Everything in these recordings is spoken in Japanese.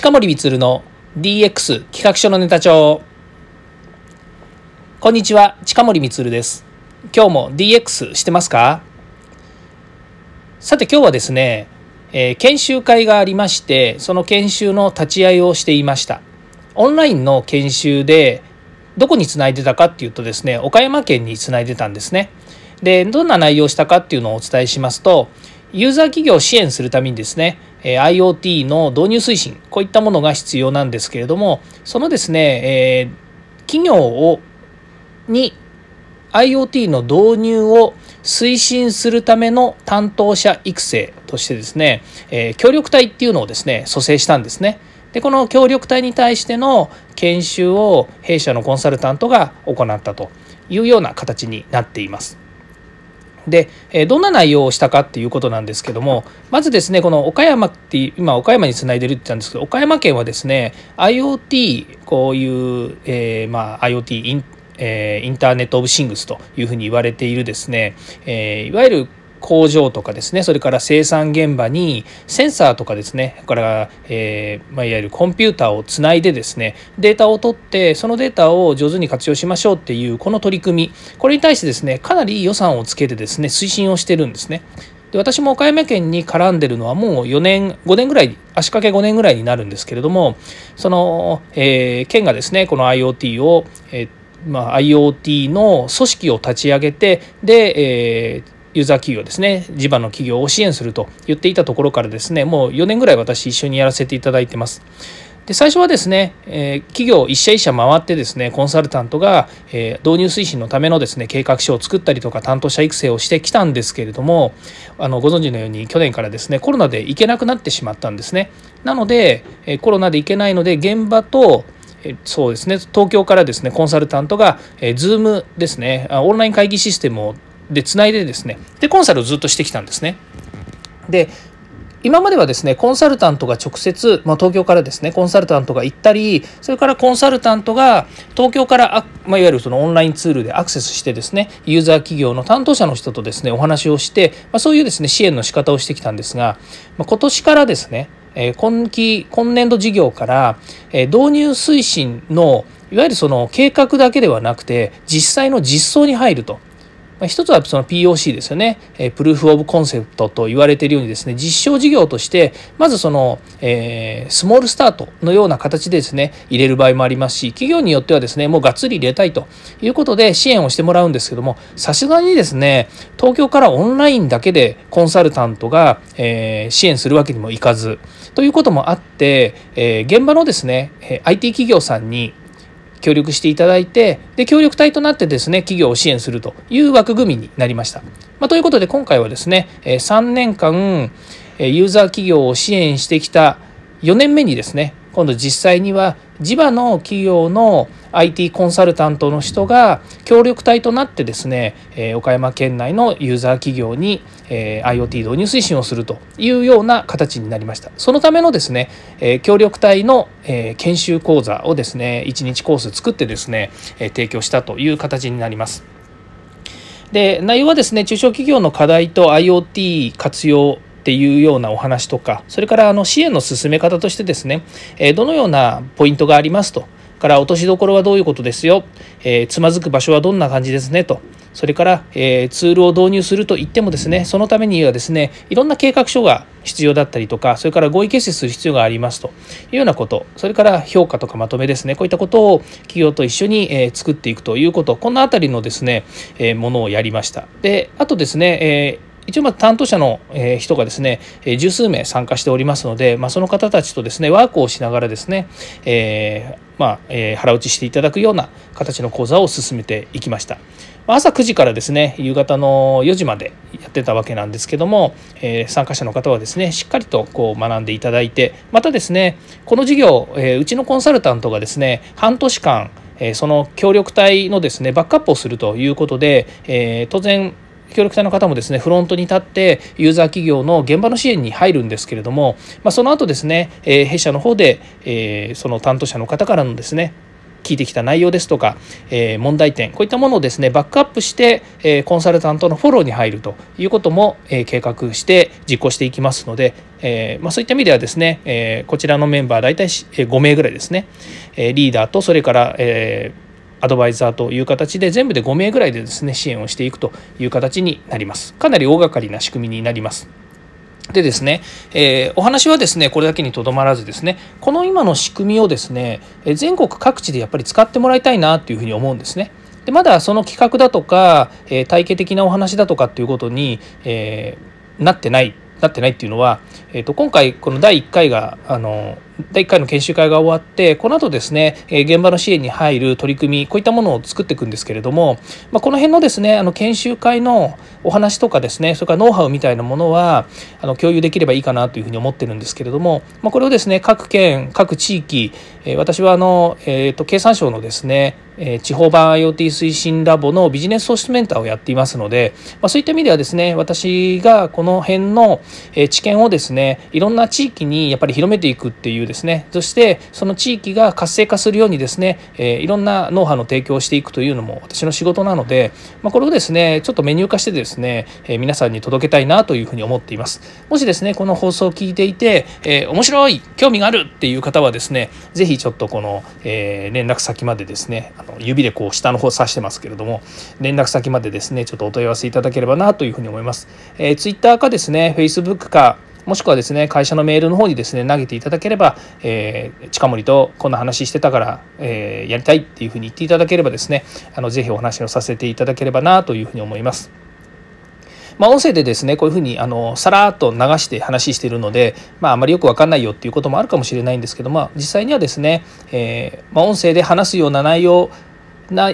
近森光の DX 企画書のネタ帳。こんにちは近森光です。今日も DX してますか？さて今日はですね、えー、研修会がありましてその研修の立ち会いをしていました。オンラインの研修でどこにつないでたかっていうとですね岡山県につないでたんですね。でどんな内容をしたかっていうのをお伝えしますとユーザー企業を支援するためにですね IoT の導入推進こういったものが必要なんですけれどもそのですね、えー、企業をに IoT の導入を推進するための担当者育成としてですね、えー、協力隊っていうのをですね蘇生したんですね。でこの協力隊に対しての研修を弊社のコンサルタントが行ったというような形になっています。でえどんな内容をしたかっていうことなんですけどもまずですねこの岡山って今岡山につないでるって言ったんですけど岡山県はですね IoT こういう、えー、まあ IoT インえー、インターネット・オブ・シングスというふうに言われているですね、えー、いわゆる工場とかですねそれから生産現場にセンサーとかですねこれから、えーまあ、いわゆるコンピューターをつないでですねデータを取ってそのデータを上手に活用しましょうっていうこの取り組みこれに対してですねかなり予算をつけてですね推進をしてるんですね。で私も岡山県に絡んでるのはもう4年5年ぐらい足掛け5年ぐらいになるんですけれどもその、えー、県がですねこの IoT を、えーまあ、IoT の組織を立ち上げてで、えー、ユーザー企業ですね地場の企業を支援すると言っていたところからですねもう4年ぐらい私一緒にやらせていただいてます。で最初はですね、え、企業一社一社回ってですねコンサルタントが、え、導入推進のためのですね計画書を作ったりとか担当者育成をしてきたんですけれどもあのご存知のように去年からですねコロナで行けなくなってしまったんですね。なので、え、コロナで行けないので現場とそうですね東京からですねコンサルタントが、えー、Zoom ですねオンライン会議システムをでつないでですねでコンサルをずっとしてきたんですね。で今まではですねコンサルタントが直接、まあ、東京からですねコンサルタントが行ったりそれからコンサルタントが東京からあ、まあ、いわゆるそのオンラインツールでアクセスしてですねユーザー企業の担当者の人とですねお話をして、まあ、そういうですね支援の仕方をしてきたんですが、まあ、今年からですねえ今期今年度事業からえ導入推進のいわゆるその計画だけではなくて実際の実装に入るとまあ、一つはその POC ですよね、え、プルーフ・オブ・コンセプトと言われているようにですね実証事業としてまずその、えー、スモールスタートのような形でですね入れる場合もありますし企業によってはですねもうがっつり入れたいということで支援をしてもらうんですけどもさすがにですね東京からオンラインだけでコンサルタントが、えー、支援するわけにもいかずということもあって、えー、現場のですね IT 企業さんに協力していただいてで協力隊となってですね企業を支援するという枠組みになりました。まあ、ということで今回はですね3年間ユーザー企業を支援してきた4年目にですね今度実際には地場の企業の IT コンサルタントの人が協力隊となってですね、え岡山県内のユーザー企業に、え IoT 導入推進をするというような形になりました。そのためのですね、え協力隊の、え研修講座をですね1日コース作ってですね、え提供したという形になります。で内容はですね中小企業の課題と IoT 活用っていうようなお話とかそれからあの支援の進め方としてですねどのようなポイントがありますとから落としどころはどういうことですよ、えー、つまずく場所はどんな感じですね？と。それから、えー、ツールを導入するといってもですねそのためにはですねいろんな計画書が必要だったりとかそれから合意形成する必要がありますと。いうようなこと。それから評価とかまとめですね。こういったことを企業と一緒に、えー、作っていくということ。この辺りのですね、え、ものをやりました。であとですね、えー一応ま担当者の人がですね十数名参加しておりますので、まあ、その方たちとですねワークをしながらですね、えー、まあ、えー、腹落ちしていただくような形の講座を進めていきました。朝9時からですね夕方の4時までやってたわけなんですけども、えー、参加者の方はですねしっかりとこう学んでいただいてまたですねこの授業、え、うちのコンサルタントがですね半年間えその協力隊のですねバックアップをするということで、え、当然協力隊の方もですねフロントに立ってユーザー企業の現場の支援に入るんですけれども、まあ、その後ですね、えー、弊社の方で、えー、その担当者の方からのですね聞いてきた内容ですとか、えー、問題点こういったものをですねバックアップして、え、コンサルタントのフォローに入るということも、え、計画して実行していきますので、えまあ、そういった意味ではですね、え、こちらのメンバー大体5名ぐらいですね、え、リーダーとそれから、えーアドバイザーという形で全部で5名ぐらいでですね支援をしていくという形になりますかなり大掛かりな仕組みになりますでですね、えー、お話はですねこれだけにとどまらずですねこの今の仕組みをですね全国各地でやっぱり使ってもらいたいなというふうに思うんですね。でまだその企画だとか、えー、体系的なお話だとかっていうことに、えー、なってないなってないっていうのは、えー、と今回この第1回があの第1回の研修会が終わってこの後ですね現場の支援に入る取り組みこういったものを作っていくんですけれども、まあ、この辺のですねあの研修会のお話とかですねそれからノウハウみたいなものはあの共有できればいいかなというふうに思ってるんですけれども、まあ、これをですね各県各地域私はあの、えー、と経産省のですね地方版 IoT 推進ラボのビジネスソースメンターをやっていますので、まあ、そういった意味ではですね私がこの辺の知見をですねいろんな地域にやっぱり広めていくっていうですね。そしてその地域が活性化するようにですね、えいろんなノウハウの提供をしていくというのも私の仕事なので、まあ、これをですねちょっとメニュー化してですね、え皆さんに届けたいなというふうに思っています。もしですねこの放送を聞いていて、え面白い興味があるっていう方はですね是非ちょっとこの、え連絡先までですねあの指でこう下の方指してますけれども連絡先までですねちょっとお問い合わせいただければなというふうに思います、え、Twitter かですね Facebook かもしくはですね会社のメールの方にですね投げていただければ、えー、近森とこんな話してたから、えー、やりたいっていうふうに言っていただければですねあのぜひお話をさせていただければなというふうに思います。まあ、音声でですねこういうふうにあのさらっと流して話しているので、まあ、あまりよく分かんないよっていうこともあるかもしれないんですけど、まあ、実際にはですね、えーまあ、音声で話すような内容な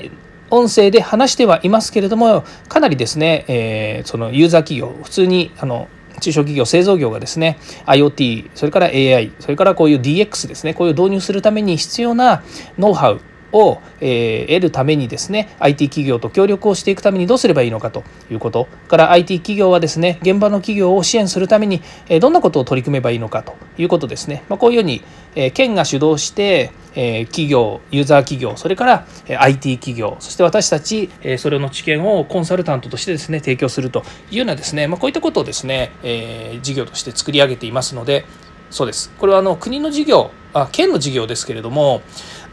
音声で話してはいますけれどもかなりですね、えー、そのユーザー企業普通にあの中小企業製造業がですね IoT それから AI それからこういう DX ですねこういう導入するために必要なノウハウを、え得るためにですね IT 企業と協力をしていくためにどうすればいいのかということから IT 企業はですね現場の企業を支援するために、えどんなことを取り組めばいいのかということですね、まあ、こういうように、え県が主導してえ企業ユーザー企業それからえ IT 企業そして私たちえそれの知見をコンサルタントとしてですね提供するというようなですね、まあ、こういったことをですね、え事業として作り上げていますのでそうです。これはあの国の事業あ県の事業ですけれども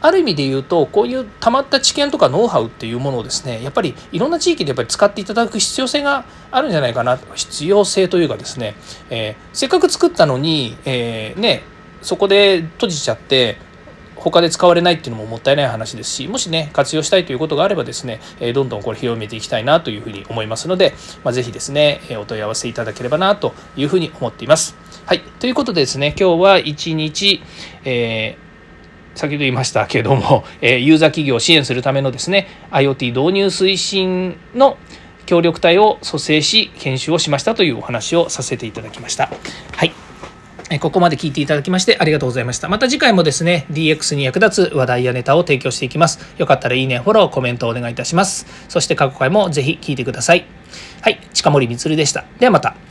ある意味で言うとこういうたまった知見とかノウハウっていうものをですねやっぱりいろんな地域でやっぱり使っていただく必要性があるんじゃないかな必要性というかですね、えー、せっかく作ったのに、えー、ねそこで閉じちゃって他で使われないっていうのももったいない話ですしもしね活用したいということがあればですねえどんどんこれ広めていきたいなというふうに思いますので、まあ、是非ですねえお問い合わせいただければなというふうに思っています。はい、ということでですね今日は一日、えー先ほど言いましたけれども、えユーザー企業を支援するためのですね IoT 導入推進の協力隊を蘇生し研修をしましたというお話をさせていただきました。はいここまで聞いていただきましてありがとうございました。また次回もですね、DX に役立つ話題やネタを提供していきます。よかったらいいね、フォロー、コメントをお願いいたします。そして過去回もぜひ聞いてください。はい、近森光でした。ではまた。